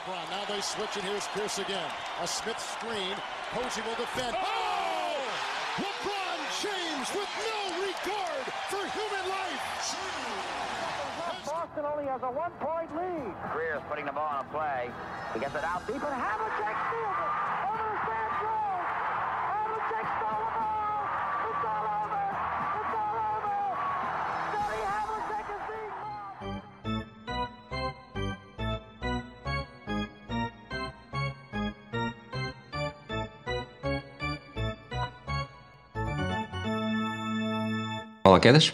LeBron. Now they switch, and here's Pierce again. A Smith screen. Posey will defend. Oh! oh! LeBron James with no regard for human life. Boston only has a one-point lead. Greer's putting the ball on a play. He gets it out deep. But Havlicek steals it. Over Olá, Quedas.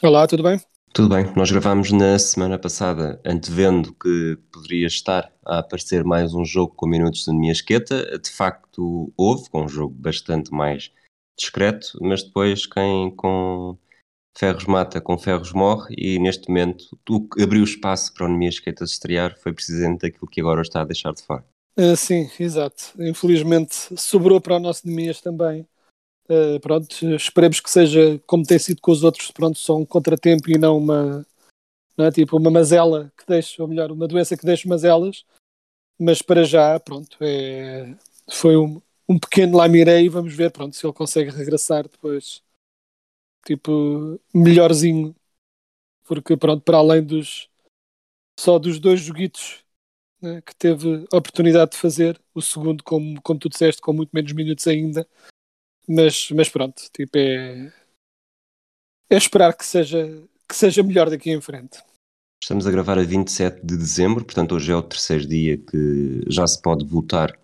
Olá, tudo bem? Tudo bem? Nós gravámos na semana passada, antevendo que poderia estar a aparecer mais um jogo com minutos de minha esqueta. De facto, houve, com um jogo bastante mais discreto, mas depois quem com ferros mata, com ferros morre, e neste momento o que abriu espaço para o Nemia Esqueta se estrear foi precisamente aquilo que agora está a deixar de fora. Uh, sim, exato. Infelizmente sobrou para o nosso Nemias também. Uh, pronto, esperemos que seja como tem sido com os outros, pronto, só um contratempo e não uma, não é, tipo uma mazela que deixa, ou melhor, uma doença que deixa mazelas. Mas para já, pronto, é, foi um, um pequeno lamirei e vamos ver, pronto, se ele consegue regressar depois, tipo, melhorzinho. Porque, pronto, para além dos só dos dois joguitos né, que teve oportunidade de fazer, o segundo, como, como tu disseste, com muito menos minutos ainda. Mas, mas pronto, tipo, é, é esperar que seja, que seja melhor daqui em frente. Estamos a gravar a 27 de dezembro, portanto hoje é o terceiro dia que já se pode votar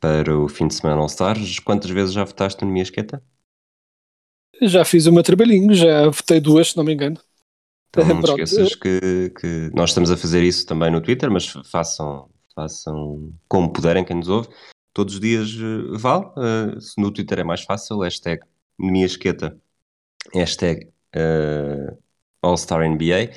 para o fim de semana All-Stars. Quantas vezes já votaste no Esqueta? Já fiz o meu trabalhinho, já votei duas, se não me engano. Então não Pronto. esqueças que, que nós estamos a fazer isso também no Twitter, mas façam, façam como puderem, quem nos ouve. Todos os dias eh, vale. eh, se no Twitter é mais fácil, hashtag minha esqueta, hashtag eh, All-Star NBA.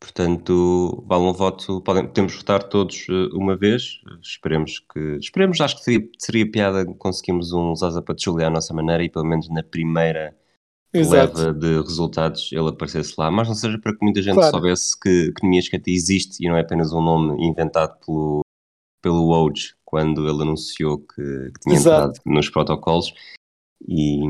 Portanto, vale um voto. Podem, podemos votar todos uma vez. Esperemos que. Esperemos, acho que seria, seria piada conseguimos um Zaza Pachulia à nossa maneira e pelo menos na primeira Exato. leva de resultados ele aparecesse lá, mas não seja para que muita gente Claro. soubesse que, que Nemia Esqueta existe e não é apenas um nome inventado pelo, pelo Woj quando ele anunciou que, que tinha Exato. entrado nos protocolos. E,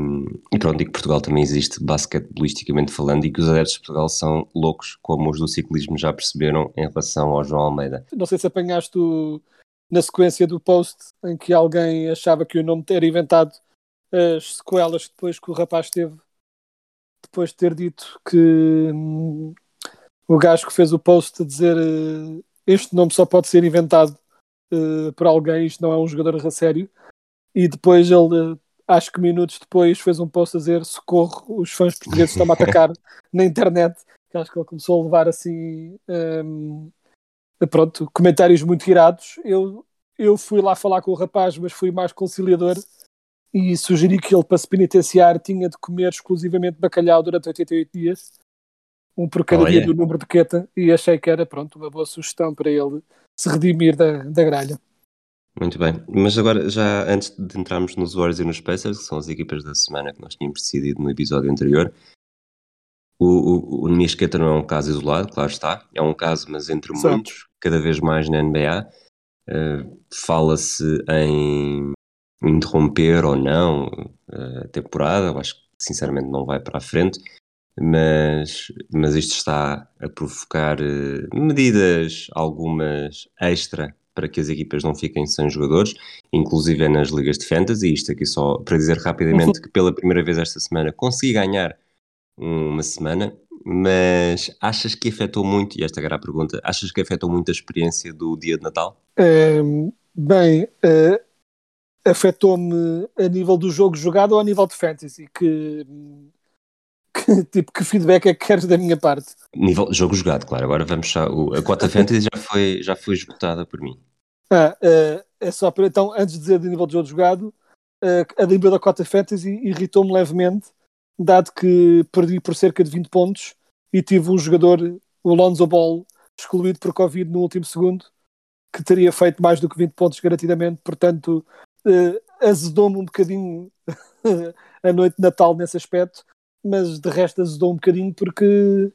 e pronto, e que Portugal também existe basquetebolisticamente falando e que os adeptos de Portugal são loucos, como os do ciclismo já perceberam em relação ao João Almeida. Não sei se apanhaste o- na sequência do post em que alguém achava que o nome era inventado as sequelas depois que o rapaz teve, depois de ter dito que hum, o gajo que fez o post a dizer eh, este nome só pode ser inventado eh, por alguém, isto não é um jogador a sério, e depois ele, eh, acho que minutos depois, fez um post a dizer socorro, os fãs portugueses estão a atacar na internet, que acho que ele começou a levar assim hum, pronto, comentários muito irados. Eu, eu fui lá falar com o rapaz, mas fui mais conciliador e sugeri que ele, para se penitenciar, tinha de comer exclusivamente bacalhau durante 88 dias, um por cada Olha. dia do número de queta, e achei que era, pronto, uma boa sugestão para ele se redimir da, da gralha. Muito bem, mas agora já antes de entrarmos nos Warriors e nos Pacers, que são as equipas da semana que nós tínhamos decidido no episódio anterior, o, o, o não é um caso isolado, claro está, é um caso, mas entre Certo. muitos, cada vez mais na NBA. eh, Fala-se em interromper ou não eh, a temporada, eu acho que sinceramente não vai para a frente, mas, mas isto está a provocar eh, medidas, algumas extra, para que as equipas não fiquem sem jogadores, inclusive é nas ligas de fantasy, isto aqui só para dizer rapidamente que pela primeira vez esta semana consegui ganhar uma semana, mas achas que afetou muito, e esta era a pergunta, achas que afetou muito a experiência do dia de Natal? Hum, bem, eh, afetou-me a nível do jogo jogado ou a nível de fantasy? Que, que tipo, que feedback é que queres da minha parte? Nível jogo jogado, claro, agora vamos já, o- a cota fantasy já foi, já foi esgotada por mim. Ah, eh, é só para então, antes de dizer de nível de jogo jogado, eh, a nível da cota fantasy irritou-me levemente, dado que perdi por cerca de 20 pontos e tive um jogador, o Lonzo Ball, excluído por Covid no último segundo, que teria feito mais do que 20 pontos garantidamente, portanto, eh, azedou-me um bocadinho a noite de Natal nesse aspecto, mas de resto azedou um bocadinho porque,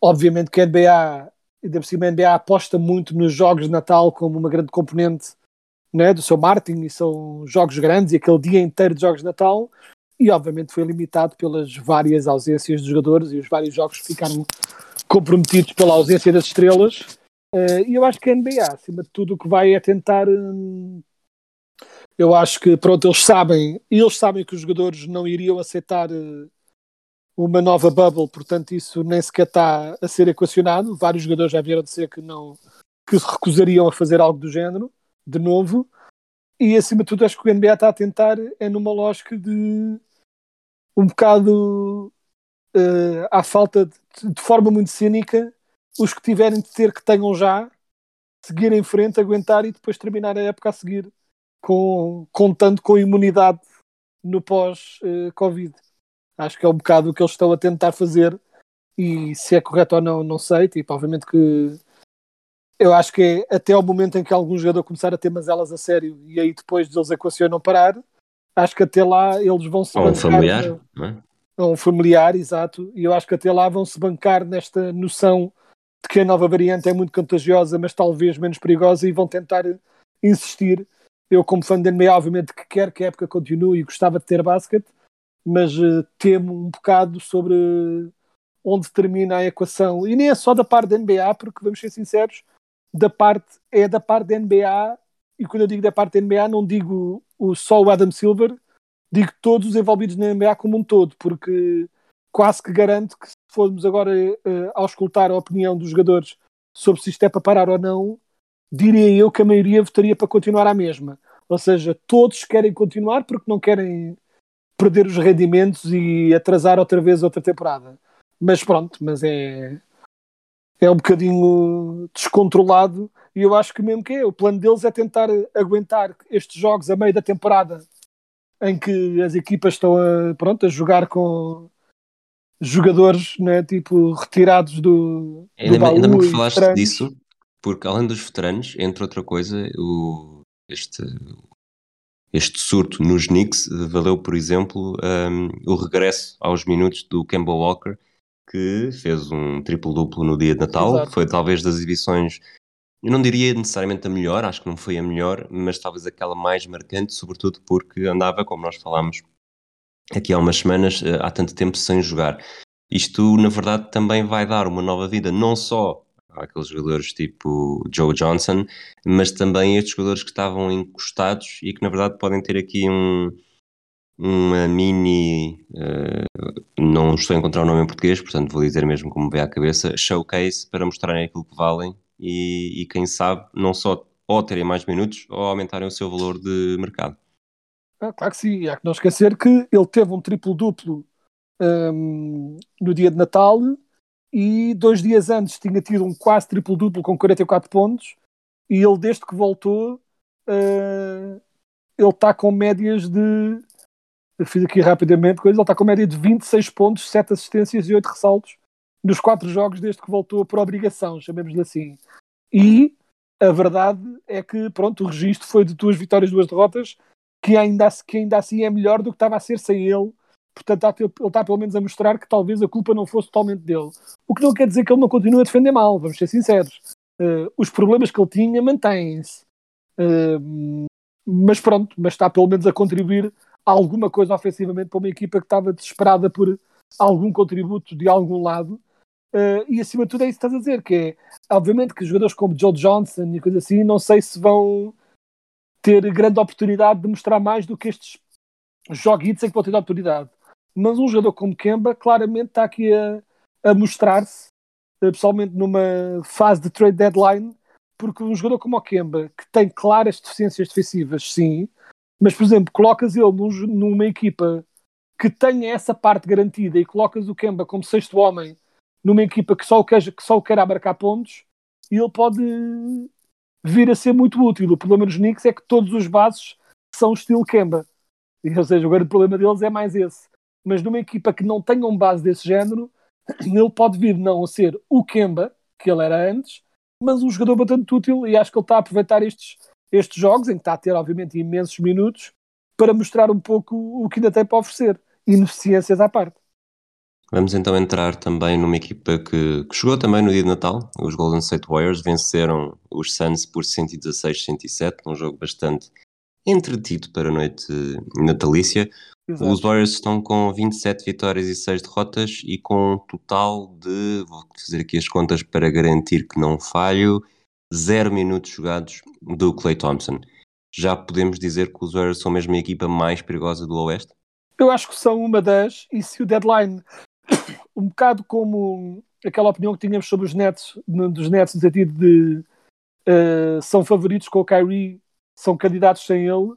obviamente, que a NBA ainda por cima a NBA aposta muito nos jogos de Natal como uma grande componente né, do seu marketing e são jogos grandes e aquele dia inteiro de jogos de Natal e obviamente foi limitado pelas várias ausências dos jogadores e os vários jogos ficaram comprometidos pela ausência das estrelas. Uh, e eu acho que a NBA acima de tudo o que vai é tentar hum, eu acho que pronto, eles sabem eles sabem que os jogadores não iriam aceitar uh, uma nova bubble, portanto isso nem sequer está a ser equacionado vários jogadores já vieram dizer que não que se recusariam a fazer algo do género de novo. E acima de tudo, acho que o NBA está a tentar é numa lógica de um bocado uh, à falta de, de, forma muito cínica, os que tiverem de ter que tenham já, seguir em frente, aguentar e depois terminar a época a seguir, com, contando com imunidade no pós-Covid. Acho que é um bocado o que eles estão a tentar fazer e se é correto ou não, não sei. Tipo, obviamente que eu acho que é até o momento em que algum jogador começar a ter mazelas a sério e aí depois eles equacionam parar, acho que até lá eles vão se Ou um familiar, não é? um familiar, exato, e eu acho que até lá vão se bancar nesta noção de que a nova variante é muito contagiosa, mas talvez menos perigosa e vão tentar insistir. Eu, como fã da NBA, obviamente que quero que a época continue e gostava de ter basquete, mas uh, temo um bocado sobre onde termina a equação. E nem é só da parte da NBA, porque vamos ser sinceros, da parte, é da parte da NBA, e quando eu digo da parte da NBA, não digo o, só o Adam Silver, digo todos os envolvidos na NBA como um todo, porque quase que garanto que se formos agora uh, ao escutar a opinião dos jogadores sobre se isto é para parar ou não, diria eu que a maioria votaria para continuar a mesma. Ou seja, todos querem continuar porque não querem perder os rendimentos e atrasar outra vez outra temporada. Mas pronto, mas é é um bocadinho descontrolado e eu acho que mesmo que é, o plano deles é tentar aguentar estes jogos a meio da temporada em que as equipas estão a, pronto, a jogar com jogadores né, tipo retirados do, ainda, do ainda me falaste veteranos. disso porque além dos veteranos, entre outra coisa o, este, este surto nos Knicks valeu por exemplo um, o regresso aos minutos do Kemba Walker que fez um triplo-duplo no dia de Natal. Exato. Foi talvez das exibições, eu não diria necessariamente a melhor, acho que não foi a melhor, mas talvez aquela mais marcante, sobretudo porque andava, como nós falámos aqui há umas semanas, eh, há tanto tempo sem jogar. Isto, na verdade, também vai dar uma nova vida, não só àqueles jogadores tipo Joe Johnson, mas também estes jogadores que estavam encostados e que, na verdade, podem ter aqui um uma mini, uh, não estou a encontrar o nome em português, portanto vou dizer mesmo como vê à cabeça, showcase para mostrarem aquilo que valem e, e quem sabe não só ou terem mais minutos ou aumentarem o seu valor de mercado. Ah, claro que sim, há que não esquecer que ele teve um triplo-duplo um, no dia de Natal e dois dias antes tinha tido um quase triplo-duplo com 44 pontos e ele desde que voltou uh, ele está com médias de fiz aqui rapidamente coisa, ele está com média de 26 pontos, 7 assistências e 8 ressaltos nos 4 jogos desde que voltou por obrigação, chamemos-lhe assim. E a verdade é que, pronto, o registro foi de duas vitórias, duas derrotas, que ainda, que ainda assim é melhor do que estava a ser sem ele. Portanto, ele está pelo menos a mostrar que talvez a culpa não fosse totalmente dele. O que não quer dizer que ele não continue a defender mal, vamos ser sinceros. Uh, os problemas que ele tinha mantêm-se. Uh, mas pronto, mas está pelo menos a contribuir alguma coisa ofensivamente para uma equipa que estava desesperada por algum contributo de algum lado. Uh, e acima de tudo é isso que estás a dizer, que é obviamente que jogadores como Joe Johnson e coisas assim, não sei se vão ter grande oportunidade de mostrar mais do que estes joguitos em que vão ter oportunidade. Mas um jogador como Kemba claramente está aqui a, a mostrar-se, uh, pessoalmente numa fase de trade deadline, porque um jogador como o Kemba, que tem claras deficiências defensivas, sim, mas, por exemplo, colocas ele num, numa equipa que tenha essa parte garantida e colocas o Kemba como sexto homem numa equipa que só o que só o quer abarcar pontos, e ele pode vir a ser muito útil. O problema dos Knicks é que todos os bases são estilo Kemba. Ou seja, o grande problema deles é mais esse. Mas numa equipa que não tenha um base desse género, ele pode vir não a ser o Kemba, que ele era antes, mas um jogador bastante útil e acho que ele está a aproveitar estes estes jogos, em que está a ter, obviamente, imensos minutos, para mostrar um pouco o que ainda tem para oferecer. Ineficiências à parte. Vamos então entrar também numa equipa que, que chegou também no dia de Natal. Os Golden State Warriors venceram os Suns por 116-107, num jogo bastante entretido para a noite natalícia. Exato. Os Warriors estão com 27 vitórias e 6 derrotas e com um total de, vou fazer aqui as contas para garantir que não falho, 0 minutos jogados do Clay Thompson. Já podemos dizer que os Warriors são mesmo a equipa mais perigosa do Oeste? Eu acho que são uma das, e se o deadline, um bocado como aquela opinião que tínhamos sobre os Nets, dos Nets no sentido de eh, são favoritos com o Kyrie, são candidatos sem ele,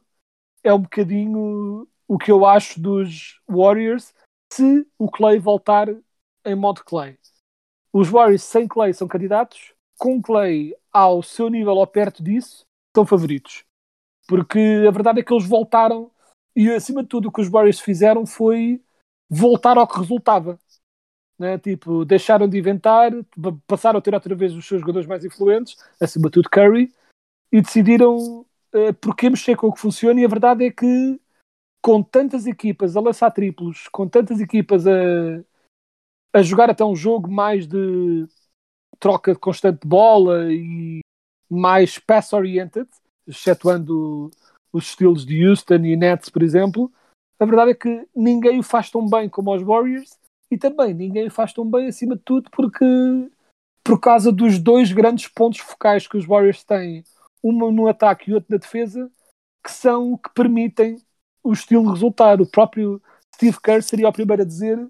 é um bocadinho o que eu acho dos Warriors se o Clay voltar em modo Clay. Os Warriors sem Clay são candidatos, com Clay ao seu nível ou perto disso, são favoritos. Porque a verdade é que eles voltaram e acima de tudo o que os Warriors fizeram foi voltar ao que resultava. Né? Tipo, deixaram de inventar, passaram a ter outra vez os seus jogadores mais influentes, acima de tudo Curry, e decidiram eh, porque mexer com o que funciona. E a verdade é que, com tantas equipas a lançar triplos, com tantas equipas a, a jogar até um jogo mais de troca constante de bola e mais pass-oriented, excetuando os estilos de Houston e Nets, por exemplo, a verdade é que ninguém o faz tão bem como os Warriors e também ninguém o faz tão bem acima de tudo porque por causa dos dois grandes pontos focais que os Warriors têm, um no ataque e outro na defesa, que são o que permitem o estilo resultar. O próprio Steve Kerr seria o primeiro a dizer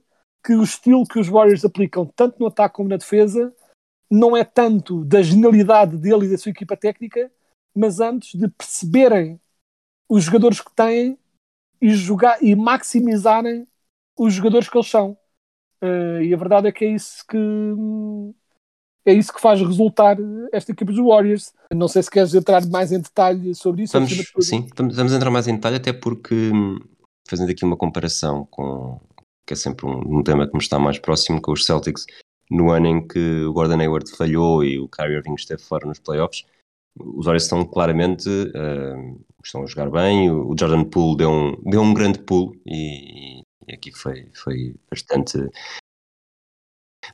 que o estilo que os Warriors aplicam tanto no ataque como na defesa não é tanto da genialidade dele e da sua equipa técnica, mas antes de perceberem os jogadores que têm e jogar e maximizarem os jogadores que eles são. Eh, e a verdade é que é isso que hum, é isso que faz resultar esta equipa dos Warriors. Não sei se queres entrar mais em detalhe sobre isso. Vamos, sim, vamos entrar mais em detalhe, até porque, hum, fazendo aqui uma comparação com, que é sempre um, um tema que me está mais próximo, com os Celtics, no ano em que o Gordon Hayward falhou e o Kyrie Irving esteve fora nos playoffs, os Warriors estão claramente, hum, estão a jogar bem, o o Jordan Poole deu um, deu um grande pulo e, e aqui foi, foi bastante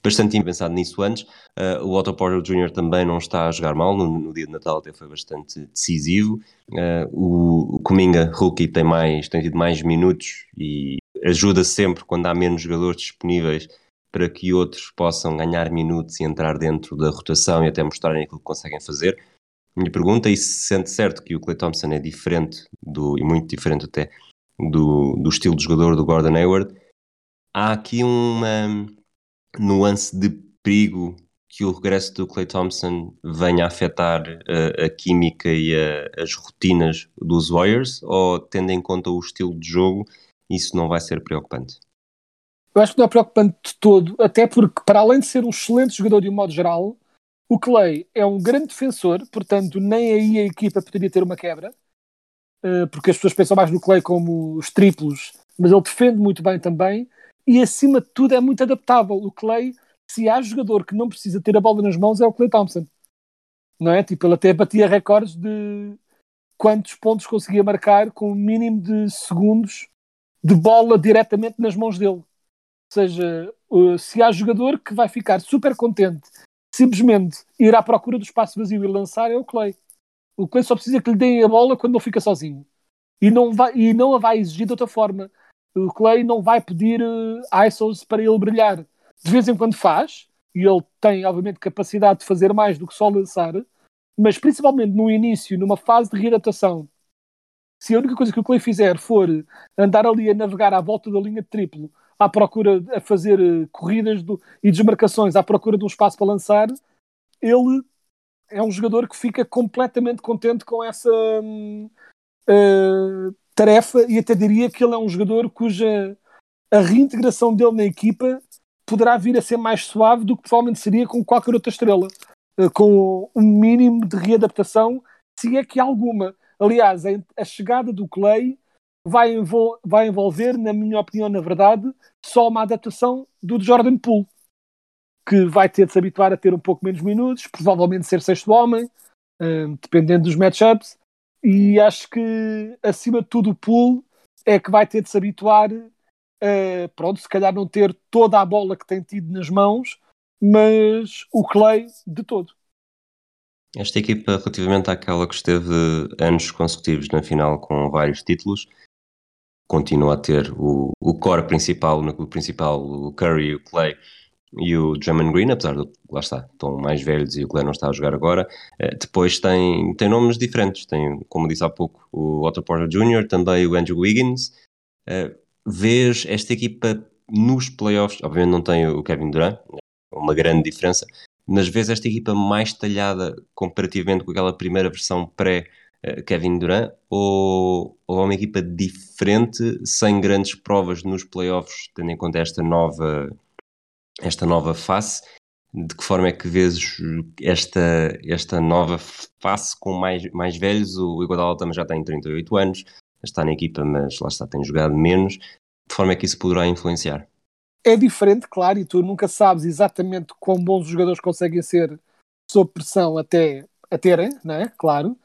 bastante pensado nisso antes. Uh, o Otto Porter Jr. também não está a jogar mal, no, no dia de Natal até foi bastante decisivo. Uh, o, Kuminga, rookie, tem, mais, tem tido mais minutos e ajuda sempre quando há menos jogadores disponíveis para que outros possam ganhar minutos e entrar dentro da rotação e até mostrarem aquilo que conseguem fazer. Minha pergunta, e se sente certo que o Clay Thompson é diferente, do, e muito diferente até, do, do estilo de jogador do Gordon Hayward, há aqui uma nuance de perigo que o regresso do Clay Thompson venha a afetar uh, a química e a, as rotinas dos Warriors ou tendo em conta o estilo de jogo isso não vai ser preocupante? Eu acho que não é preocupante de todo, até porque, para além de ser um excelente jogador de um modo geral, o Clay é um grande defensor, portanto, nem aí a equipa poderia ter uma quebra, eh, porque as pessoas pensam mais no Clay como os triplos, mas ele defende muito bem também, e acima de tudo é muito adaptável. O Clay, se há jogador que não precisa ter a bola nas mãos, é o Clay Thompson. Não é? Tipo, ele até batia recordes de quantos pontos conseguia marcar com o mínimo de segundos de bola diretamente nas mãos dele. Ou seja, se há jogador que vai ficar super contente simplesmente ir à procura do espaço vazio e lançar, é o Clay. O Clay só precisa que lhe deem a bola quando ele fica sozinho. E não, vai, e não a vai exigir de outra forma. O Clay não vai pedir uh, ISOs para ele brilhar. De vez em quando faz, e ele tem, obviamente, capacidade de fazer mais do que só lançar, mas principalmente no início, numa fase de readaptação, se a única coisa que o Clay fizer for andar ali a navegar à volta da linha de triplo, à procura, a fazer uh, corridas do, e desmarcações à procura de um espaço para lançar, ele é um jogador que fica completamente contente com essa hum, uh, tarefa e até diria que ele é um jogador cuja a reintegração dele na equipa poderá vir a ser mais suave do que provavelmente seria com qualquer outra estrela, uh, com um mínimo de readaptação, se é que alguma. Aliás, a chegada do Clay vai, envol vai envolver, na minha opinião, na verdade, só uma adaptação do Jordan Poole, que vai ter de se habituar a ter um pouco menos minutos, provavelmente ser sexto homem, uh, dependendo dos matchups, e acho que, acima de tudo, o Poole é que vai ter de se habituar uh, pronto, se calhar não ter toda a bola que tem tido nas mãos, mas o Clay de todo. Esta equipa, relativamente àquela que esteve anos consecutivos na final com vários títulos, continua a ter o, o core principal, o principal, o Curry, o Clay e o Drummond Green, apesar de, lá está, estão mais velhos e o Clay não está a jogar agora. Uh, depois tem, tem nomes diferentes, tem, como disse há pouco, o Otto Porter Jr., também o Andrew Wiggins. Uh, vês esta equipa nos playoffs, obviamente não tem o Kevin Durant, uma grande diferença, mas vês esta equipa mais talhada comparativamente com aquela primeira versão pré-Kevin Durant ou, ou é uma equipa diferente, sem grandes provas nos playoffs, tendo em conta esta nova, esta nova face? De que forma é que vês esta, esta nova face com mais, mais velhos? O Iguodala também já tem 38 anos, está na equipa, mas lá está, tem jogado menos. De forma é que isso poderá influenciar? É diferente, claro, e tu nunca sabes exatamente quão bons os jogadores conseguem ser sob pressão até a terem, não é? Claro.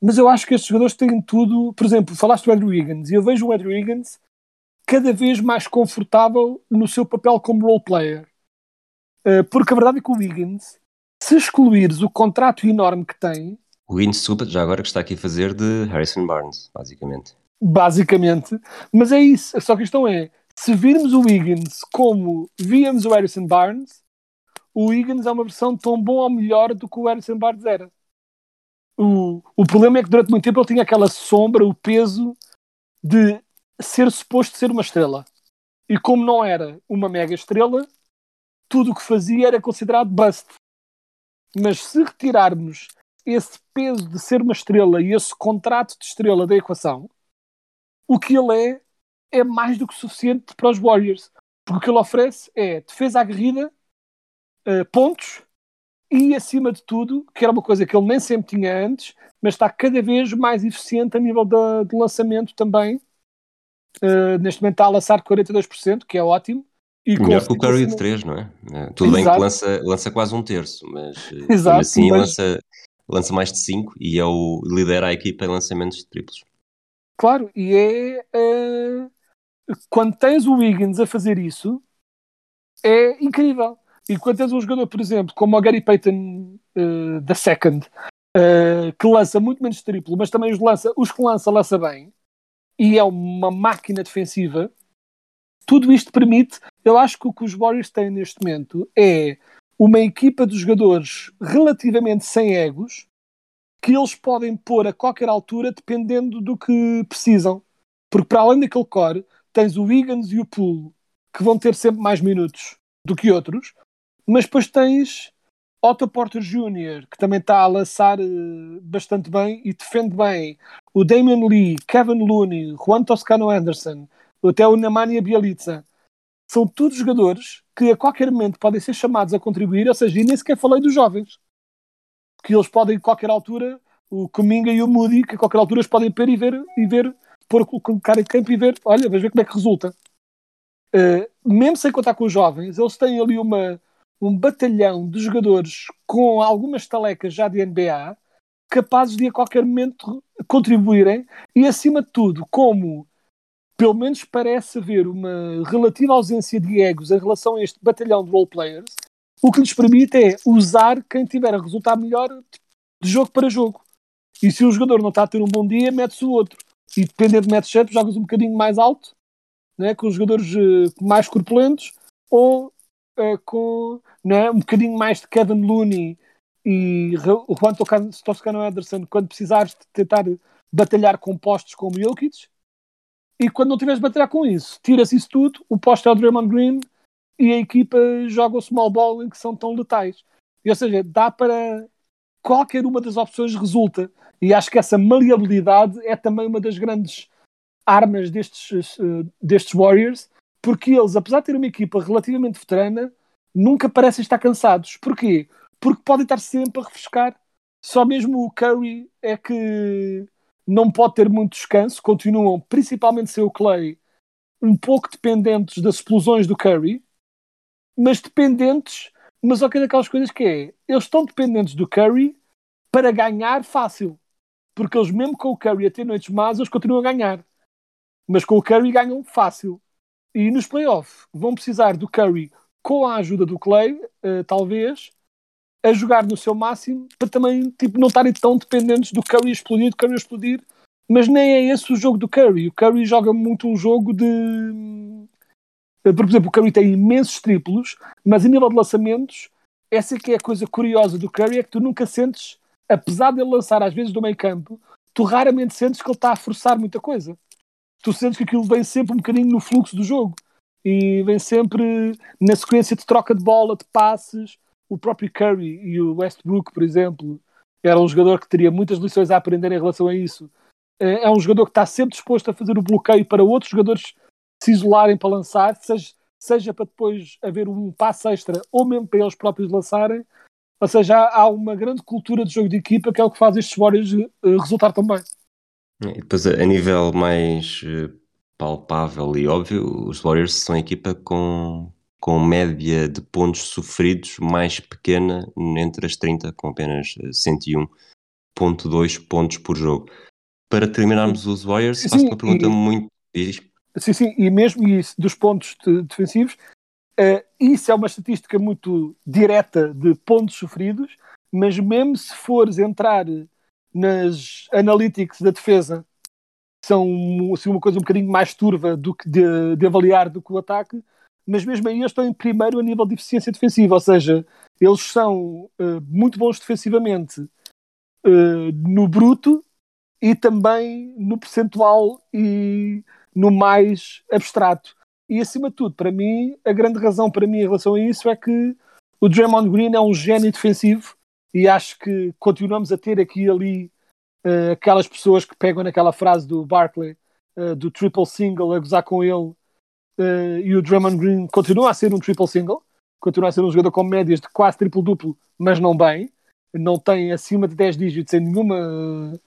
Mas eu acho que estes jogadores têm tudo. Por exemplo, falaste do Andrew Wiggins, e eu vejo o Andrew Wiggins cada vez mais confortável no seu papel como role player. Uh, porque a verdade é que o Wiggins, se excluires o contrato enorme que tem, o Wiggins Super, já agora que está aqui a fazer de Harrison Barnes, basicamente. Basicamente. Mas é isso. Só a questão é, se virmos o Wiggins como víamos o Harrison Barnes, o Wiggins é uma versão tão bom ou melhor do que o Harrison Barnes era. O, o problema é que durante muito tempo ele tinha aquela sombra, o peso de ser suposto ser uma estrela. E como não era uma mega estrela, tudo o que fazia era considerado bust. Mas se retirarmos esse peso de ser uma estrela e esse contrato de estrela da equação, o que ele é é mais do que suficiente para os Warriors. Porque o que ele oferece é defesa aguerrida, uh, pontos e, acima de tudo, que era uma coisa que ele nem sempre tinha antes, mas está cada vez mais eficiente a nível de lançamento também. Uh, neste momento está a lançar 42%, que é ótimo. E Melhor que o Curry de 3, não é? é tudo Exato. bem que lança, lança quase um terço, mas Exato, assim mas... lança lança mais de 5 e é o, lidera a equipa em lançamentos de triplos. Claro, e é uh, quando tens o Wiggins a fazer isso, é incrível. E quando tens um jogador, por exemplo, como o Gary Payton uh, da Second, uh, que lança muito menos triplo, mas também os, lança, os que lança, lança bem, e é uma máquina defensiva, tudo isto permite. Eu acho que o que os Warriors têm neste momento é uma equipa de jogadores relativamente sem egos que eles podem pôr a qualquer altura dependendo do que precisam. Porque para além daquele core, tens o Wiggins e o Poole que vão ter sempre mais minutos do que outros, mas depois tens Otto Porter Jr., que também está a lançar uh, bastante bem e defende bem. O Damian Lee, Kevin Looney, Juan Toscano Anderson, até o Nemanja Bielica. São todos jogadores que a qualquer momento podem ser chamados a contribuir, ou seja, e nem sequer falei dos jovens, que eles podem a qualquer altura, o Cominga e o Moody, que a qualquer altura eles podem ver e ver, e ver pôr cara em campo e ver, olha, vamos ver como é que resulta. Uh, mesmo sem contar com os jovens, eles têm ali uma, um batalhão de jogadores com algumas talecas já de NBA capazes de a qualquer momento contribuírem e, acima de tudo, como pelo menos parece haver uma relativa ausência de egos em relação a este batalhão de roleplayers, o que lhes permite é usar quem tiver a resultar melhor de jogo para jogo. E se um jogador não está a ter um bom dia, mete-se o outro. E dependendo de matchup, jogas um bocadinho mais alto, né, com os jogadores uh, mais corpulentos, ou uh, com né, um bocadinho mais de Kevin Looney e Juan Toscano Anderson quando precisares de tentar batalhar com postos como Jokic, e quando não tiveres de batalhar com isso, tiras isso tudo, o posto é o Draymond Green e a equipa joga o small ball em que são tão letais. E, ou seja, dá para qualquer uma das opções resulta. E acho que essa maleabilidade é também uma das grandes armas destes, uh, destes Warriors, porque eles, apesar de terem uma equipa relativamente veterana, nunca parecem estar cansados. Porquê? Porque podem estar sempre a refrescar. Só mesmo o Curry é que não pode ter muito descanso, continuam, principalmente sem o Clay, um pouco dependentes das explosões do Curry, mas dependentes, mas ok daquelas coisas que é, eles estão dependentes do Curry para ganhar fácil, porque eles mesmo com o Curry a ter noites más, eles continuam a ganhar, mas com o Curry ganham fácil. E nos playoffs vão precisar do Curry com a ajuda do Clay, uh, talvez, a jogar no seu máximo para também tipo, não estarem tão dependentes do Curry explodir, do Curry explodir. Mas nem é esse o jogo do Curry. O Curry joga muito um jogo de. Eh, por exemplo, o Curry tem imensos triplos, mas a nível de lançamentos, essa é que é a coisa curiosa do Curry, é que tu nunca sentes, apesar de ele lançar às vezes do meio campo, tu raramente sentes que ele está a forçar muita coisa. Tu sentes que aquilo vem sempre um bocadinho no fluxo do jogo e vem sempre na sequência de troca de bola, de passes. O próprio Curry e o Westbrook, por exemplo, era um jogador que teria muitas lições a aprender em relação a isso. Eh, é um jogador que está sempre disposto a fazer o bloqueio para outros jogadores se isolarem para lançar, seja, seja para depois haver um passo extra ou mesmo para eles próprios lançarem. Ou seja, há, uma grande cultura de jogo de equipa que é o que faz estes Warriors uh, resultar tão bem. E depois, a nível mais uh, palpável e óbvio, os Warriors são a equipa com, com média de pontos sofridos mais pequena entre as 30, com apenas 101.2 pontos por jogo. Para terminarmos os Warriors, faço uma pergunta e... muito. Sim, sim, e mesmo isso, dos pontos de, defensivos, uh, isso é uma estatística muito direta de pontos sofridos, mas mesmo se fores entrar nas analytics da defesa, são assim, uma coisa um bocadinho mais turva do que de, de, avaliar do que o ataque, mas mesmo aí eles estão em primeiro a nível de eficiência defensiva, ou seja, eles são uh, muito bons defensivamente uh, no bruto e também no percentual e no mais abstrato. E acima de tudo, para mim, a grande razão para mim em relação a isso é que o Draymond Green é um gênio defensivo e acho que continuamos a ter aqui e ali uh, aquelas pessoas que pegam naquela frase do Barkley, uh, do triple single, a gozar com ele, uh, e o Draymond Green continua a ser um triple single, continua a ser um jogador com médias de quase triplo duplo, mas não bem, não tem acima de 10 dígitos em nenhuma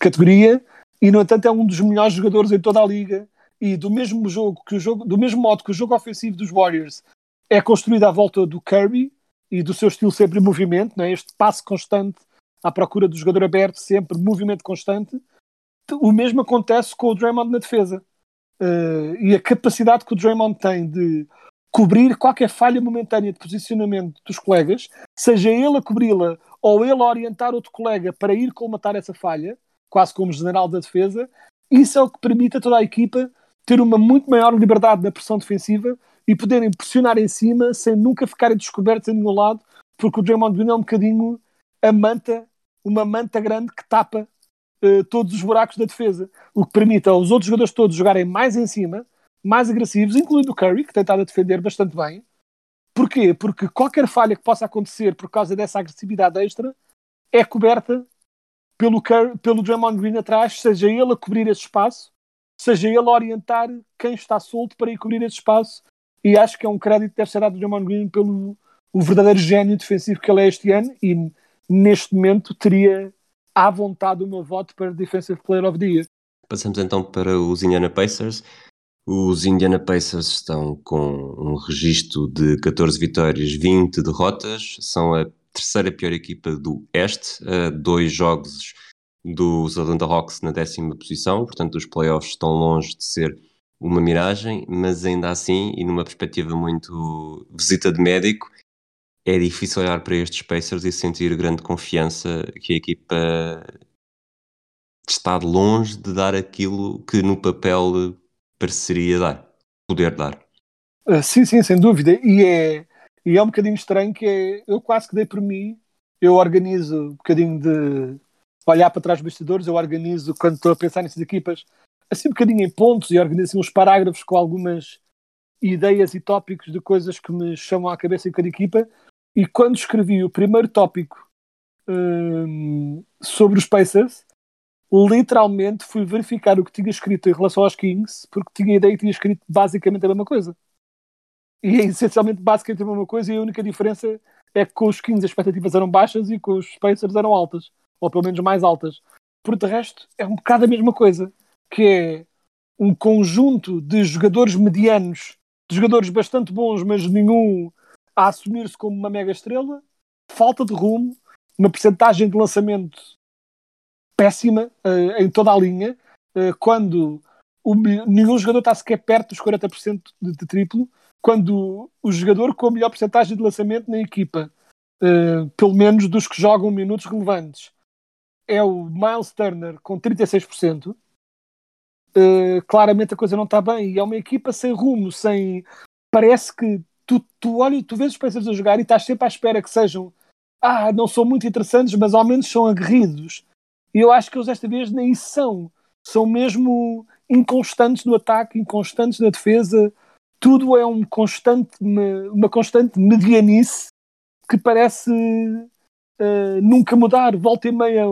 categoria e no entanto é um dos melhores jogadores em toda a liga e do mesmo jogo que o jogo do mesmo modo que o jogo ofensivo dos Warriors é construído à volta do Curry e do seu estilo sempre em movimento, não é? este passo constante à procura do jogador aberto, sempre movimento constante. O mesmo acontece com o Draymond na defesa. Uh, e a capacidade que o Draymond tem de cobrir qualquer falha momentânea de posicionamento dos colegas, seja ele a cobri-la ou ele a orientar outro colega para ir colmatar essa falha, quase como general da defesa, isso é o que permite a toda a equipa ter uma muito maior liberdade na pressão defensiva e poderem pressionar em cima sem nunca ficarem descobertos em nenhum lado, porque o Draymond Green é um bocadinho a manta, uma manta grande que tapa uh, todos os buracos da defesa, o que permite aos outros jogadores todos jogarem mais em cima, mais agressivos, incluindo o Curry, que tem estado a defender bastante bem. Porquê? Porque qualquer falha que possa acontecer por causa dessa agressividade extra é coberta pelo, pelo Draymond Green atrás, seja ele a cobrir esse espaço, seja ele a orientar quem está solto para ir cobrir esse espaço. E acho que é um crédito que deve ser dado ao Draymond Green pelo o verdadeiro gênio defensivo que ele é este ano e neste momento teria à vontade o meu voto para Defensive Player of the Year. Passamos então para os Indiana Pacers. Os Indiana Pacers estão com um registro de 14 vitórias, 20 derrotas. São a terceira pior equipa do Este, a dois jogos dos Atlanta Hawks na décima posição, portanto os playoffs estão longe de ser uma miragem, mas ainda assim, e numa perspectiva muito visita de médico, é difícil olhar para estes Pacers e sentir grande confiança que a equipa está longe de dar aquilo que no papel pareceria dar, poder dar. Uh, sim, sim, sem dúvida. E é, e é um bocadinho estranho que é, eu quase que dei por mim, eu organizo um bocadinho de olhar para trás dos bastidores, eu organizo quando estou a pensar nessas equipas, assim um bocadinho em pontos e organizo assim, uns parágrafos com algumas ideias e tópicos de coisas que me chamam à cabeça em cada equipa. E quando escrevi o primeiro tópico um, sobre os Pacers, literalmente fui verificar o que tinha escrito em relação aos Kings, porque tinha a ideia que tinha escrito basicamente a mesma coisa e é essencialmente basicamente a mesma coisa e a única diferença é que com os Kings as expectativas eram baixas e com os Pacers eram altas, ou pelo menos mais altas. Por de resto, é um bocado a mesma coisa, que é um conjunto de jogadores medianos, de jogadores bastante bons, mas nenhum a assumir-se como uma mega estrela, falta de rumo, uma percentagem de lançamento péssima uh, em toda a linha, uh, quando o, nenhum jogador está sequer perto dos 40% de, de triplo, quando o jogador com a melhor porcentagem de lançamento na equipa, uh, pelo menos dos que jogam minutos relevantes, é o Miles Turner com 36%. Uh, claramente a coisa não está bem e é uma equipa sem rumo, sem parece que tu, tu olha, tu vês os Pacers a jogar e estás sempre à espera que sejam ah, não são muito interessantes, mas ao menos são aguerridos. E eu acho que eles desta vez nem são. São mesmo inconstantes no ataque, inconstantes na defesa. Tudo é um constante, uma constante medianice que parece uh, nunca mudar. Volta e meia,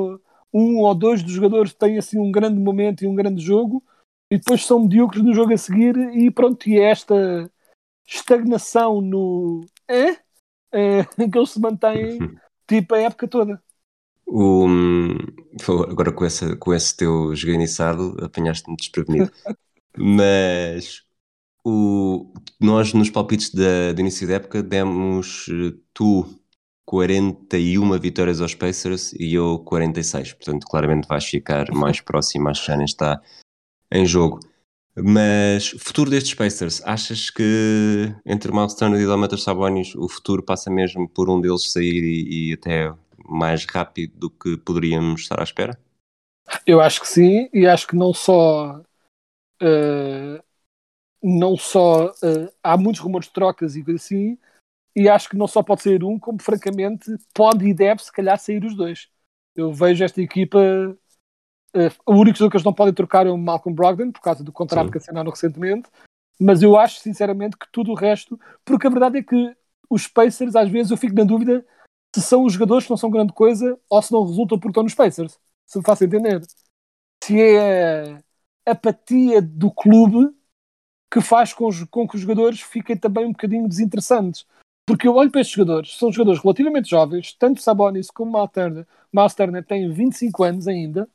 um ou dois dos jogadores têm assim um grande momento e um grande jogo, e depois são medíocres no jogo a seguir, e pronto, e é esta estagnação no é, é que eles se mantêm tipo a época toda. O, agora com, essa, com esse teu esganiçado apanhaste-me desprevenido. Mas o, nós nos palpites da, do início da época demos eh, tu 41 vitórias aos Pacers e eu 46. Portanto, claramente vais ficar mais próximo, acho que já nem está em jogo. Mas futuro destes Pacers, achas que entre Miles Turner e Domantas Sabonis o futuro passa mesmo por um deles sair e, e, até mais rápido do que poderíamos estar à espera? Eu acho que sim, e acho que não só uh, não só uh, há muitos rumores de trocas e assim, e acho que não só pode sair um, como francamente pode e deve se calhar sair os dois. Eu vejo esta equipa Uh, o único que eles não podem trocar é o Malcolm Brogdon, por causa do contrato Sim. que assinaram recentemente. Mas eu acho, sinceramente, que tudo o resto. Porque a verdade é que os Pacers, às vezes, eu fico na dúvida se são os jogadores que não são grande coisa ou se não resultam porque estão nos Pacers. Se me faço entender. Se é a apatia do clube que faz com, com, que os jogadores fiquem também um bocadinho desinteressantes. Porque eu olho para estes jogadores, são jogadores relativamente jovens, tanto Sabonis como Malterner. Malterner tem 25 anos ainda,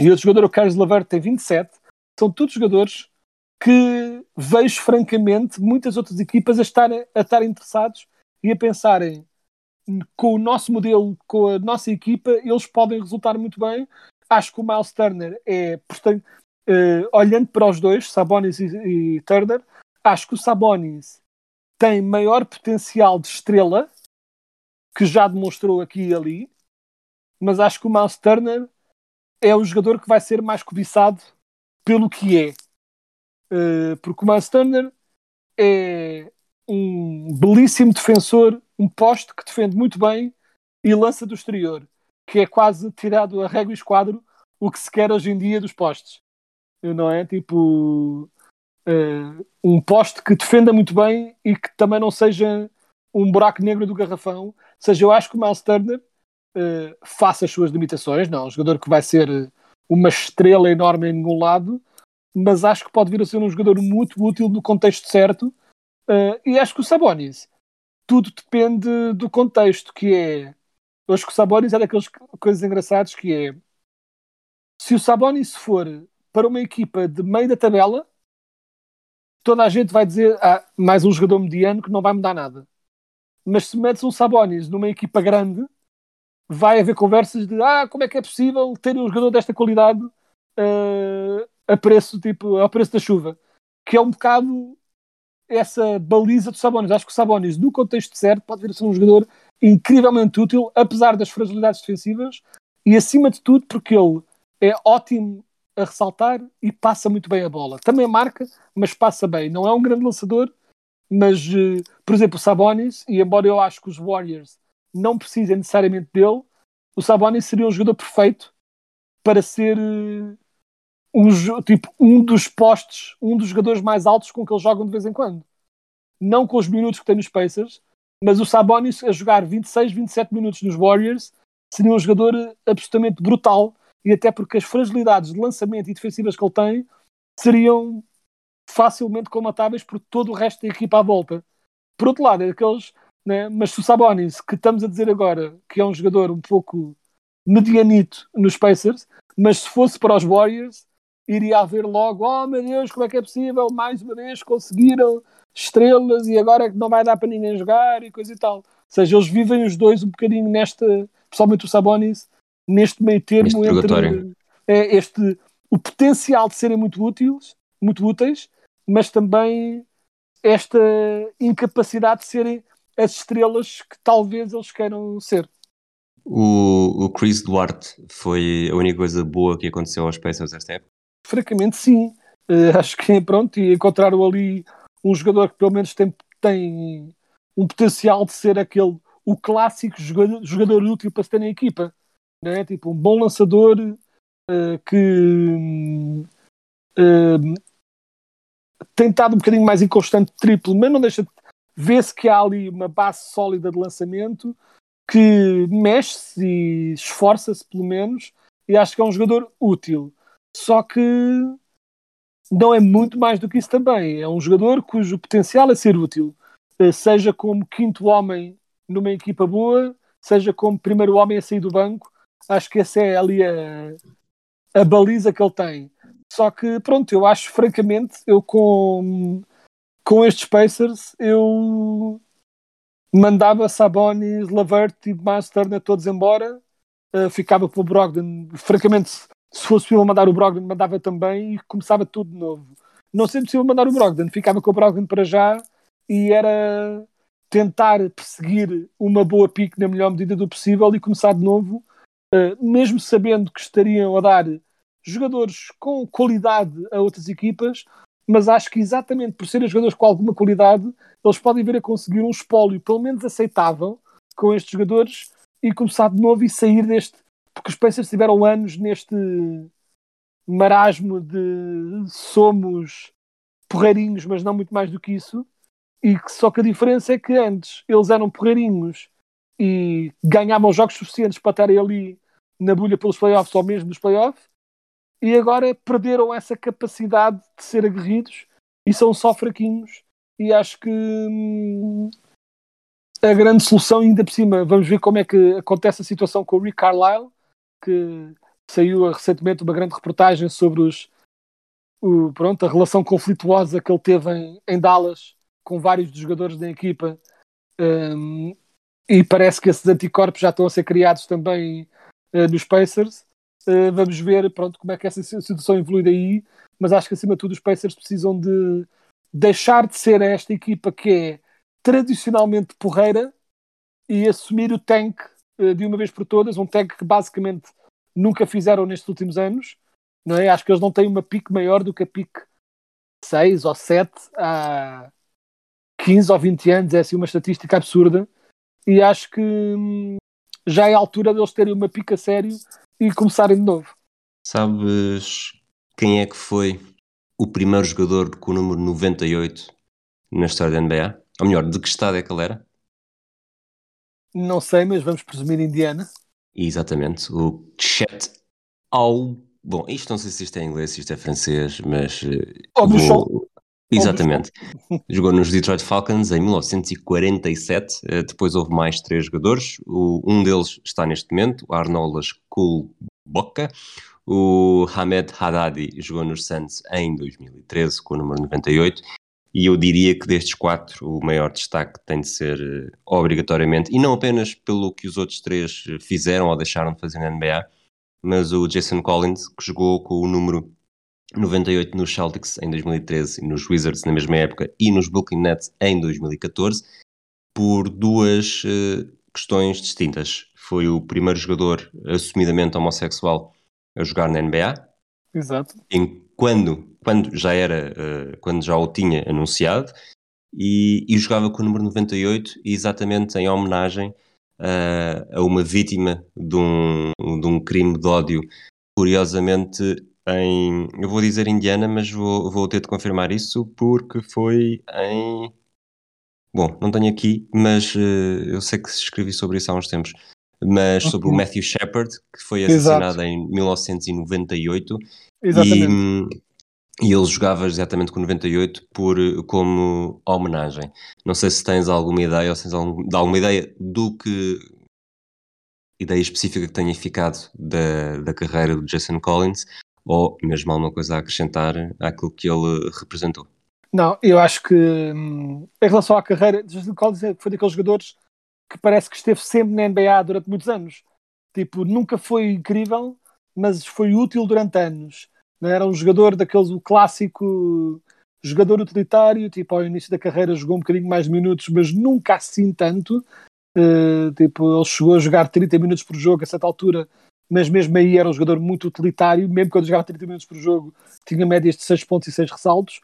e outro jogador, o Carlos Lavert, tem 27. São todos jogadores que vejo francamente muitas outras equipas a estarem, a estar interessados e a pensarem com o nosso modelo, com a nossa equipa, eles podem resultar muito bem. Acho que o Miles Turner é, portanto, uh, olhando para os dois, Sabonis e, e, Turner, acho que o Sabonis tem maior potencial de estrela, que já demonstrou aqui e ali, mas acho que o Miles Turner é o jogador que vai ser mais cobiçado pelo que é. Uh, porque o Miles Turner é um belíssimo defensor, um poste que defende muito bem e lança do exterior, que é quase tirado a régua e esquadro o que se quer hoje em dia dos postes. Não é? Tipo, uh, um poste que defenda muito bem e que também não seja um buraco negro do garrafão. Ou seja, eu acho que o Miles Turner uh, faça as suas limitações, não é um jogador que vai ser eh, uma estrela enorme em nenhum lado, mas acho que pode vir a ser um jogador muito útil no contexto certo. Uh, e acho que o Sabonis, tudo depende do contexto, que é. Eu acho que o Sabonis é daquelas coisas engraçadas que é. Se o Sabonis for para uma equipa de meio da tabela, toda a gente vai dizer ah, mais um jogador mediano que não vai mudar nada. Mas se metes um Sabonis numa equipa grande, vai haver conversas de ah, como é que é possível ter um jogador desta qualidade uh, a preço tipo ao preço da chuva que é um bocado essa baliza do Sabonis acho que o Sabonis no contexto certo pode vir a ser um jogador incrivelmente útil apesar das fragilidades defensivas e acima de tudo porque ele é ótimo a ressaltar e passa muito bem a bola também marca mas passa bem não é um grande lançador mas uh, por exemplo o Sabonis e embora eu acho que os Warriors não precisa necessariamente dele, o Sabonis seria um jogador perfeito para ser eh, um, tipo, um dos postes, um dos jogadores mais altos com que eles jogam de vez em quando. Não com os minutos que tem nos Pacers, mas o Sabonis a jogar 26, 27 minutos nos Warriors seria um jogador eh, absolutamente brutal e até porque as fragilidades de lançamento e defensivas que ele tem seriam facilmente comatáveis por todo o resto da equipa à volta. Por outro lado, é daqueles né? Mas se o Sabonis, que estamos a dizer agora que é um jogador um pouco medianito nos Pacers, mas se fosse para os Warriors, iria haver logo, oh meu Deus, como é que é possível? Mais uma vez conseguiram estrelas e agora é que não vai dar para ninguém jogar e coisa e tal. Ou seja, eles vivem os dois um bocadinho nesta, principalmente o Sabonis, neste meio termo este entre é, este o potencial de serem muito úteis, muito úteis, mas também esta incapacidade de serem as estrelas que talvez eles queiram ser. O, o Chris Duarte foi a única coisa boa que aconteceu aos Pacers esta época? Francamente, sim. Uh, acho que pronto, e encontraram ali um jogador que pelo menos tem, tem um potencial de ser aquele o clássico jogador, jogador útil para se ter na equipa. Né? Tipo, um bom lançador uh, que uh, tem estado um bocadinho mais inconstante triplo, mas não deixa de ver-se que há ali uma base sólida de lançamento que mexe-se e esforça-se pelo menos e acho que é um jogador útil. Só que não é muito mais do que isso também. É um jogador cujo potencial é ser útil, eh, seja como quinto homem numa equipa boa, seja como primeiro homem a sair do banco. Acho que essa é ali a, a baliza que ele tem. Só que, pronto, eu acho, francamente, eu com, com estes Pacers, eu mandava Sabonis, Lavert e Master todos embora, uh, ficava com o Brogdon. Francamente, se fosse possível mandar o Brogdon, mandava também e começava tudo de novo. Não sendo possível mandar o Brogdon, ficava com o Brogdon para já e era tentar perseguir uma boa pique na melhor medida do possível e começar de novo, uh, mesmo sabendo que estariam a dar jogadores com qualidade a outras equipas, mas acho que exatamente por serem jogadores com alguma qualidade, eles podem vir a conseguir um espólio pelo menos aceitável com estes jogadores e começar de novo e sair deste. Porque os Pacers tiveram anos neste marasmo de somos porreirinhos, mas não muito mais do que isso. E que, só que a diferença é que antes eles eram porreirinhos e ganhavam jogos suficientes para estarem ali na bulha pelos playoffs ou mesmo nos playoffs e agora perderam essa capacidade de ser aguerridos e são só fraquinhos. E acho que hum, a grande solução, ainda por cima, vamos ver como é que acontece a situação com o Rick Carlisle, que saiu recentemente uma grande reportagem sobre os, o, pronto, a relação conflituosa que ele teve em, em Dallas com vários dos jogadores da equipa. Um, e parece que esses anticorpos já estão a ser criados também uh, nos Pacers. Uh, vamos ver pronto, como é que essa situação evolui daí, mas acho que acima de tudo os Pacers precisam de deixar de ser esta equipa que é tradicionalmente porreira e assumir o tank uh, de uma vez por todas, um tank que basicamente nunca fizeram nestes últimos anos. Não é? Acho que eles não têm uma pique maior do que a pique 6 ou 7 há 15 ou 20 anos, é assim uma estatística absurda. E acho que hum, já é a altura deles terem uma pica sério e começarem de novo. Sabes quem é que foi o primeiro jogador com o número 98 na história da NBA? Ou melhor, de que estado é que ele era? Não sei, mas vamos presumir Indiana. Exatamente, o Chet Al... Bom, isto não sei se isto é inglês, se isto é francês, mas... Óbvio, vou... Exatamente. Jogou nos Detroit Falcons em 1947. Eh, depois houve mais três jogadores. O, um deles está neste momento, o Arnolas Kulboka. O Hamed Haddadi jogou nos Suns em 2013 com o número 98. E eu diria que destes quatro, o maior destaque tem de ser uh, obrigatoriamente, e não apenas pelo que os outros três fizeram ou deixaram de fazer na NBA, mas o Jason Collins, que jogou com o número 98 nos Celtics em 2013, nos Wizards na mesma época e nos Brooklyn Nets em 2014, por duas uh, questões distintas. Foi o primeiro jogador assumidamente homossexual a jogar na NBA. Exato. Em, quando, quando já era, uh, quando já o tinha anunciado, e, e, jogava com o número 98, exatamente em homenagem uh, a uma vítima de um, de um crime de ódio curiosamente em. Eu vou dizer Indiana, mas vou, vou ter de confirmar isso porque foi em. Bom, não tenho aqui, mas uh, eu sei que escrevi sobre isso há uns tempos. Mas sobre o Matthew Shepard, que foi assassinado Exato. em 1998. Exatamente. E, e ele jogava exatamente com 98 por, como homenagem. Não sei se tens alguma ideia ou se tens algum, alguma ideia do que. ideia específica que tenha ficado da, da carreira do Jason Collins, ou mesmo alguma coisa a acrescentar àquilo que ele representou? Não, eu acho que hum, em relação à carreira, Justin Collins foi daqueles jogadores que parece que esteve sempre na NBA durante muitos anos. Tipo, nunca foi incrível, mas foi útil durante anos. Não era um jogador daqueles, o clássico jogador utilitário, tipo, ao início da carreira jogou um bocadinho mais de minutos, mas nunca assim tanto. Uh, tipo, ele chegou a jogar 30 minutos por jogo a certa altura, mas mesmo aí era um jogador muito utilitário, mesmo quando jogava 30 minutos por jogo, tinha médias de 6 pontos e 6 ressaltos,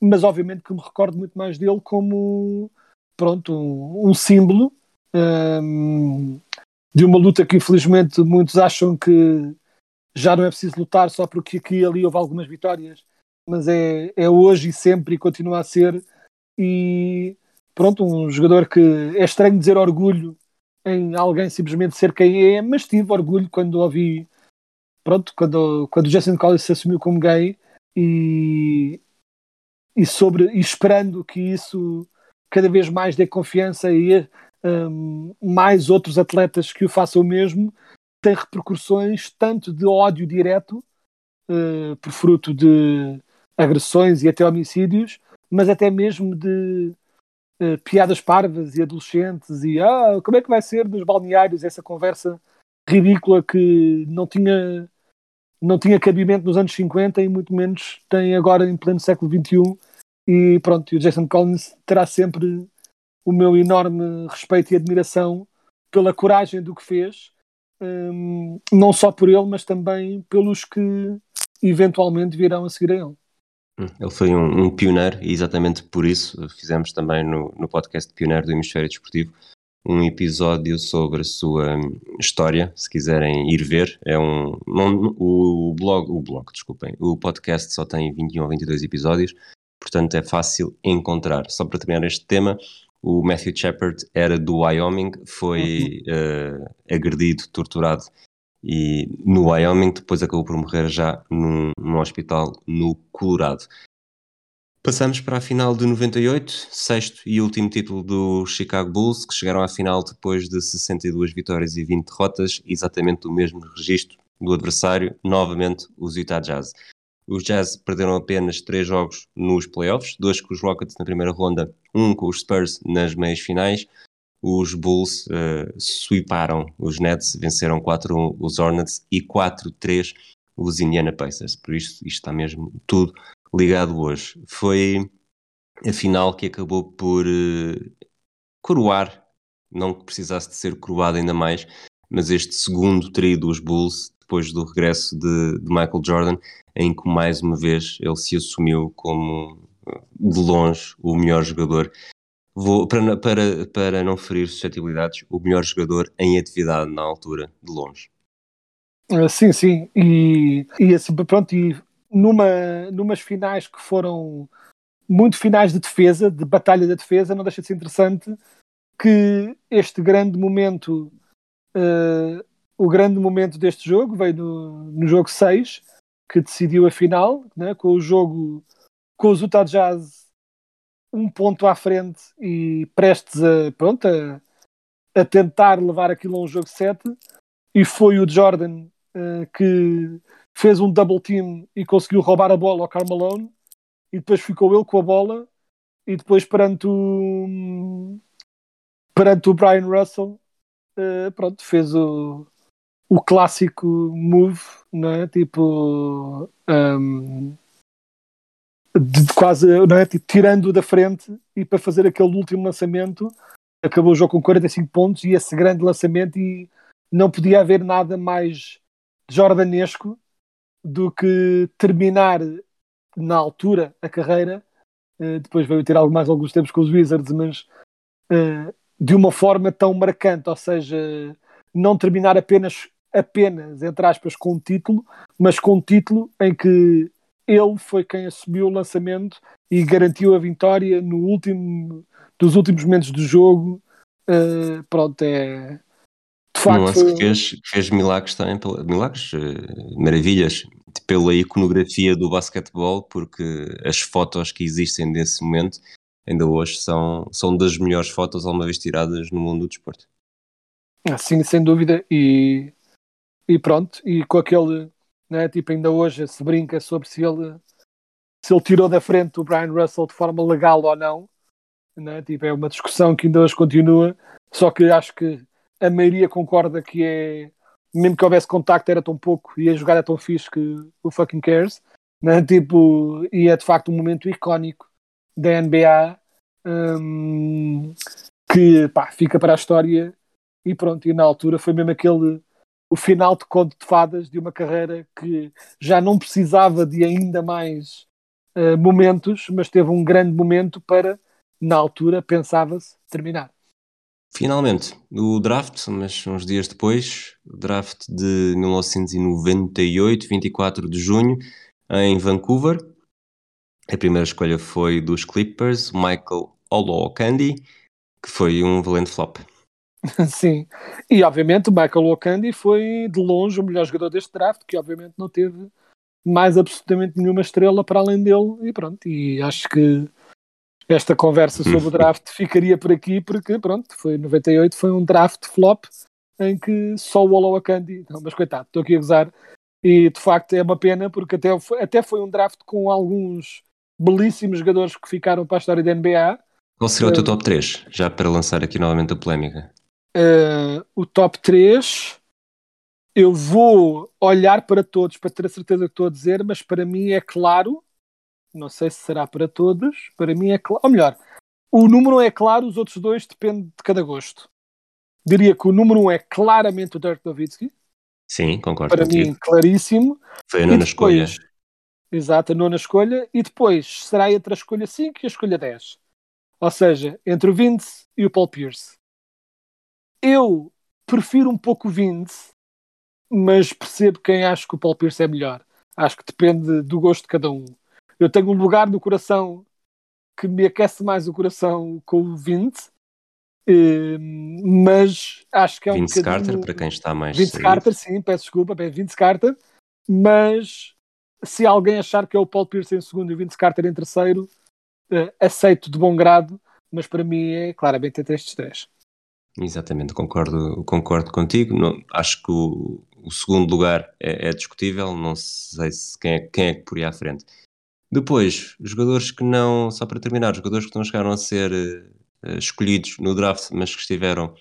mas obviamente que me recordo muito mais dele como pronto, um, um símbolo um, de uma luta que infelizmente muitos acham que já não é preciso lutar só porque aqui e ali houve algumas vitórias, mas é, é hoje e sempre e continua a ser. E pronto, um jogador que é estranho dizer orgulho em alguém simplesmente ser quem é, mas tive orgulho quando ouvi, pronto, quando, quando o Jason Collins se assumiu como gay e, e, sobre, e esperando que isso cada vez mais dê confiança e um, mais outros atletas que o façam o mesmo, tem repercussões tanto de ódio direto, uh, por fruto de agressões e até homicídios, mas até mesmo de uh, piadas parvas e adolescentes e ah, como é que vai ser dos balneários essa conversa ridícula que não tinha não tinha cabimento nos anos 50 e muito menos tem agora em pleno século XXI e pronto, e o Jason Collins terá sempre o meu enorme respeito e admiração pela coragem do que fez, um, não só por ele, mas também pelos que eventualmente virão a seguir a ele. Ele foi um, um pioneiro e exatamente por isso fizemos também no, no podcast Pioneiro do Hemisfério Desportivo um episódio sobre a sua história, se quiserem ir ver. É um, não, o blog, o blog, desculpem, o podcast só tem 21 ou 22 episódios, portanto é fácil encontrar. Só para terminar este tema, o Matthew Shepard era do Wyoming, foi uhum. uh, agredido, torturado e no Wyoming, depois acabou por morrer já num, num hospital no Colorado. Passamos para a final de 98, sexto e último título do Chicago Bulls, que chegaram à final depois de 62 vitórias e 20 derrotas, exatamente o mesmo registro do adversário, novamente os Utah Jazz. Os Jazz perderam apenas três jogos nos playoffs, dois com os Rockets na primeira ronda, um com os Spurs nas meias finais. Os Bulls uh, sweeparam os Nets, venceram 4-1 os Hornets e 4-3 os Indiana Pacers. Por isso, isto está mesmo tudo ligado hoje. Foi a final que acabou por uh, coroar, não que precisasse de ser coroado ainda mais, mas este segundo trio dos Bulls, depois do regresso de, de Michael Jordan, em que mais uma vez ele se assumiu como de longe o melhor jogador. Vou, para, para, para não ferir suscetibilidades, o melhor jogador em atividade na altura, de longe. Ah, sim, sim, e, e assim, pronto, e numa, numas finais que foram muito finais de defesa, de batalha da defesa, não deixa de ser interessante que este grande momento, uh, o grande momento deste jogo veio no, no jogo 6, que decidiu a final, né, com o jogo com os Utah Jazz um ponto à frente e prestes a, pronto, a, a tentar levar aquilo a um jogo 7 e foi o Jordan uh, que fez um double team e conseguiu roubar a bola ao Carmelone e depois ficou ele com a bola. E depois perante o perante o Brian Russell uh, pronto, fez o, o clássico move, não é? Tipo, um, de, quase, não é? Tipo, tirando da frente e para fazer aquele último lançamento, acabou o jogo com 45 pontos e esse grande lançamento e não podia haver nada mais jordanesco do que terminar na altura a carreira. Uh, depois veio ter mais alguns tempos com os Wizards, mas uh, de uma forma tão marcante, ou seja, não terminar apenas apenas, entre aspas, com um título, mas com um título em que ele foi quem assumiu o lançamento e garantiu a vitória no último dos últimos momentos do jogo. Uh, pronto, é de facto. Foi... fez, fez milagres também, milagres, uh, maravilhas, pela iconografia do basquetebol, porque as fotos que existem desse momento ainda hoje são, são das melhores fotos alguma vez tiradas no mundo do desporto. Sim, sem dúvida. E e pronto, e com aquele, né, tipo, ainda hoje se brinca sobre se ele, se ele tirou da frente o Brian Russell de forma legal ou não, né, tipo, é uma discussão que ainda hoje continua, só que acho que a maioria concorda que é, mesmo que houvesse contacto era tão pouco e a jogada é tão fixe que o fucking cares, né? tipo, e é de facto um momento icónico da NBA hum, que pá, fica para a história e pronto, e na altura foi mesmo aquele o final de conto de fadas de uma carreira que já não precisava de ainda mais uh, momentos, mas teve um grande momento para, na altura, pensava-se, terminar. Finalmente, o draft, mas uns dias depois, o draft de 1998, 24 de junho, em Vancouver. A primeira escolha foi dos Clippers, Michael Olowokandi, que foi um valente flop. Sim, e obviamente o Michael Okandi foi de longe o melhor jogador deste draft, que obviamente não teve mais absolutamente nenhuma estrela para além dele, e pronto, e acho que esta conversa sobre o draft ficaria por aqui, porque pronto, foi 98, foi um draft flop em que só o Olowokandi, não, mas coitado, estou aqui a gozar, e de facto é uma pena, porque até foi, até foi um draft com alguns belíssimos jogadores que ficaram para a história da NBA. Qual seria o teu top 3, já para lançar aqui novamente a polémica? Uh, o top 3, eu vou olhar para todos para ter a certeza que estou a dizer, mas para mim é claro, não sei se será para todos, para mim é claro, ou melhor, o número é claro, os outros dois depende de cada gosto. Diria que o número 1 um é claramente o Dirk Nowitzki. Sim, concordo Para contigo. mim, claríssimo. Foi a nona escolha. Exato, a nona escolha. E depois será entre a escolha 5 e a escolha 10. Ou seja, entre o Vince e o Paul Pierce. Eu prefiro um pouco o Vince, mas percebo quem acha que o Paul Pierce é melhor. Acho que depende do gosto de cada um. Eu tenho um lugar no coração que me aquece mais o coração com o Vince, mas acho que é um Vince bocadinho... Carter, para quem está mais Vince saído. Carter, sim, peço desculpa, é Vince Carter, mas se alguém achar que é o Paul Pierce em segundo e o Vince Carter em terceiro, eh, aceito de bom grado, mas para mim é claramente entre estes três. Exatamente, concordo, concordo contigo. Não, acho que o, o segundo lugar é, é, discutível, não sei se quem é, quem é que poria à frente. Depois, jogadores que não, só para terminar, jogadores que não chegaram a ser uh, escolhidos no draft, mas que estiveram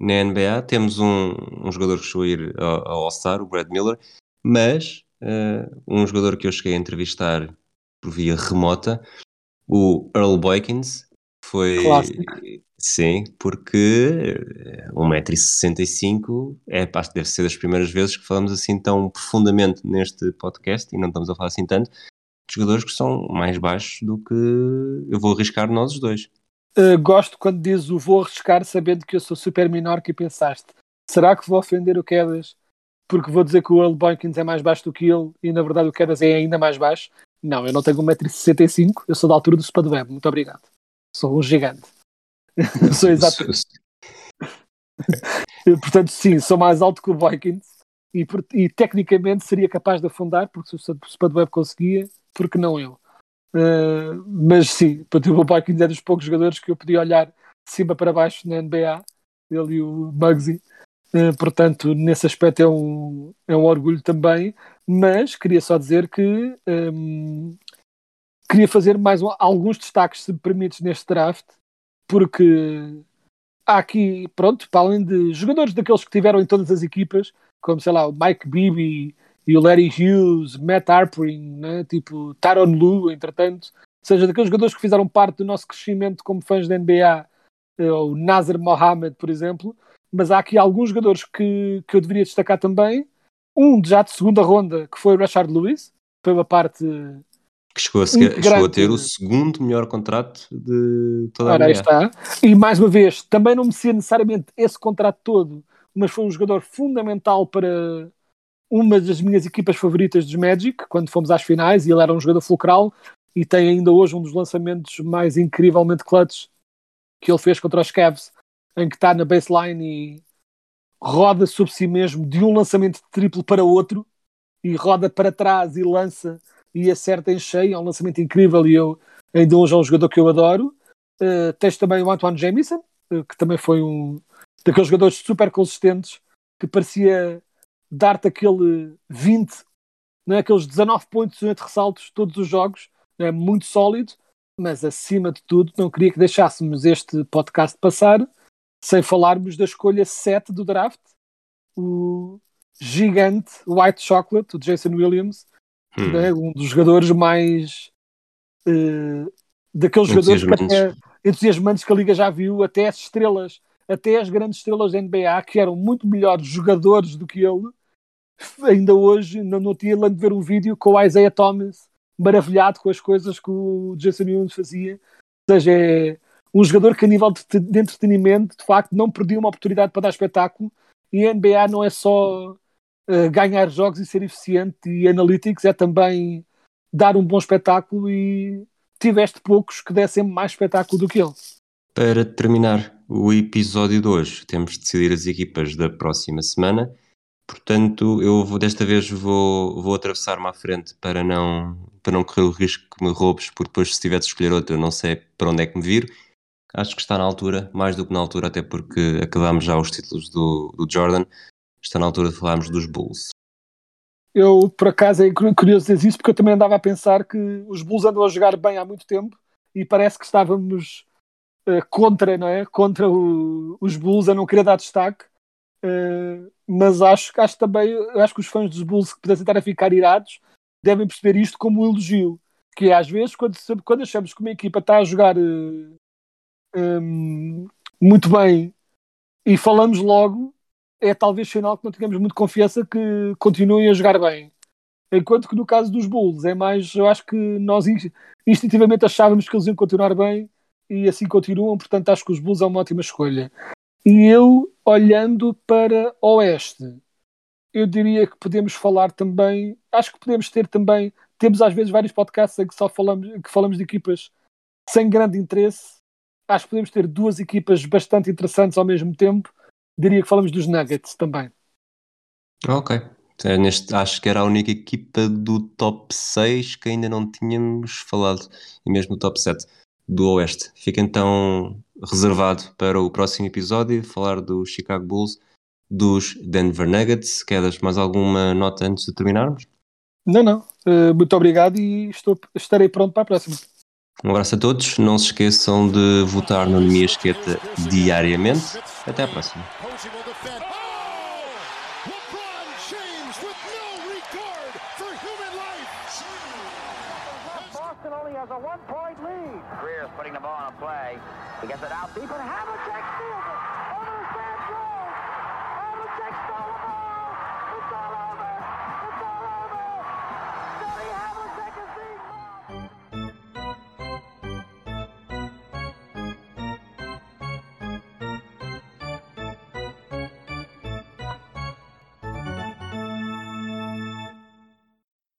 na NBA, temos um, um jogador que chegou a ir ao, ao All-Star, o Brad Miller, mas uh, um jogador que eu cheguei a entrevistar por via remota, o Earl Boykins, foi. Clássico. Sim, porque 1,65m é, deve ser das primeiras vezes que falamos assim tão profundamente neste podcast e não estamos a falar assim tanto de jogadores que são mais baixos do que eu vou arriscar nós os dois. Uh, gosto quando diz o vou arriscar sabendo que eu sou super menor que pensaste. Será que vou ofender o Quedas porque vou dizer que o Earl Boykins é mais baixo do que ele e na verdade o Quedas é ainda mais baixo? Não, eu não tenho 1,65m, eu sou da altura do Spadweb, muito obrigado. Sou um gigante. Sou exatamente. Portanto, sim, sou mais alto que o Boykins e, e, tecnicamente seria capaz de afundar, porque se o Spadweb conseguia, porque não eu? Uh, mas sim, o Boykins é dos poucos jogadores que eu podia olhar de cima para baixo na NBA, ele e o Muggsy. Uh, portanto, nesse aspecto é um, é um orgulho também, mas queria só dizer que um, queria fazer mais um, alguns destaques, se me permites, neste draft, porque há aqui, pronto, para além de jogadores daqueles que tiveram em todas as equipas, como sei lá, o Mike Bibby e o Larry Hughes, Matt Harpering, né? tipo Taron Lu, entretanto, ou seja, daqueles jogadores que fizeram parte do nosso crescimento como fãs da NBA, eh, o Nazar Mohamed, por exemplo, mas há aqui alguns jogadores que, que eu deveria destacar também. Um já de segunda ronda, que foi o Rashard Lewis, uma parte que chegou a, ser, chegou a, ter o segundo melhor contrato de toda a Ora, está. E mais uma vez, também não merecia necessariamente esse contrato todo, mas foi um jogador fundamental para uma das minhas equipas favoritas dos Magic, quando fomos às finais, e ele era um jogador fulcral e tem ainda hoje um dos lançamentos mais incrivelmente clutch que ele fez contra os Cavs, em que está na baseline e roda sobre si mesmo de um lançamento de triplo para outro e roda para trás e lança e acerta em cheio, é um lançamento incrível e eu ainda hoje é um jogador que eu adoro. Uh, tens também o Antoine Jamison, uh, que também foi um daqueles jogadores super consistentes que parecia dar-te aquele 20, não é? aqueles 19 pontos entre ressaltos todos os jogos, é muito sólido, mas acima de tudo não queria que deixássemos este podcast passar sem falarmos da escolha 7 do draft, o gigante White Chocolate, o Jason Williams, Hum. né? um dos jogadores mais eh, daqueles jogadores que Entusiasmantes. até, entusiasmantes que a Liga já viu, até as estrelas, até as grandes estrelas da NBA, que eram muito melhores jogadores do que ele, ainda hoje não, não tinha de ver um vídeo com o Isaiah Thomas maravilhado com as coisas que o Jason Williams fazia. Ou seja, é um jogador que a nível de, de entretenimento, de facto, não perdia uma oportunidade para dar espetáculo. E a NBA não é só eh, ganhar jogos e ser eficiente e analytics, é também dar um bom espetáculo e tiveste poucos que dessem mais espetáculo do que ele. Para terminar o episódio de hoje, temos de decidir as equipas da próxima semana. Portanto, eu vou, desta vez vou, vou atravessar-me à frente para não, para não correr o risco que me roubes, porque depois, se tiver de escolher outra, eu não sei para onde é que me vir. Acho que está na altura, mais do que na altura, até porque acabámos já os títulos do, do Jordan. Está na altura de falarmos dos Bulls. Eu, por acaso, é cu- curioso dizer isso, porque eu também andava a pensar que os Bulls andam a jogar bem há muito tempo e parece que estávamos eh, contra, não é? Contra o- os Bulls, a não querer dar destaque. Eh, mas acho, acho também, acho que os fãs dos Bulls que pudessem estar a ficar irados devem perceber isto como um elogio. Que é, às vezes, quando, quando achamos que uma equipa está a jogar eh, hum, muito bem e falamos logo, é talvez sinal que não tínhamos muito confiança que continuem a jogar bem. Enquanto que no caso dos Bulls é mais, eu acho que nós in- instintivamente achávamos que eles iam continuar bem e assim continuam, portanto acho que os Bulls é uma ótima escolha. E eu, olhando para Oeste, eu diria que podemos falar também, acho que podemos ter também, temos às vezes vários podcasts em que só falamos, que falamos de equipas sem grande interesse. Acho que podemos ter duas equipas bastante interessantes ao mesmo tempo. Diria que falamos dos Nuggets também. Ok. É, Neste, acho que era a única equipa do top 6 que ainda não tínhamos falado, e mesmo do top 7 do Oeste. Fica então reservado para o próximo episódio falar dos Chicago Bulls, dos Denver Nuggets. Quedas mais alguma nota antes de terminarmos? Não, não. Eh, muito obrigado e estou, estarei pronto para a próxima. Um abraço a todos. Não se esqueçam de votar no Minha Esqueta diariamente. Até à próxima.